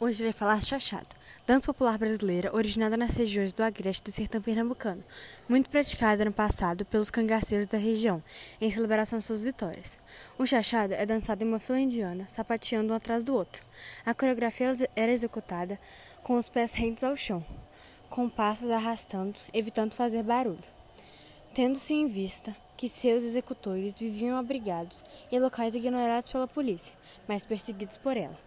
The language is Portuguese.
Hoje irei falar chachado, dança popular brasileira originada nas regiões do Agreste do sertão pernambucano, muito praticada no passado pelos cangaceiros da região, em celebração às suas vitórias. O chachado é dançado em uma fila indiana, sapateando um atrás do outro. A coreografia era executada com os pés rentes ao chão, com passos arrastando, evitando fazer barulho. Tendo-se em vista que seus executores viviam abrigados em locais ignorados pela polícia, mas perseguidos por ela.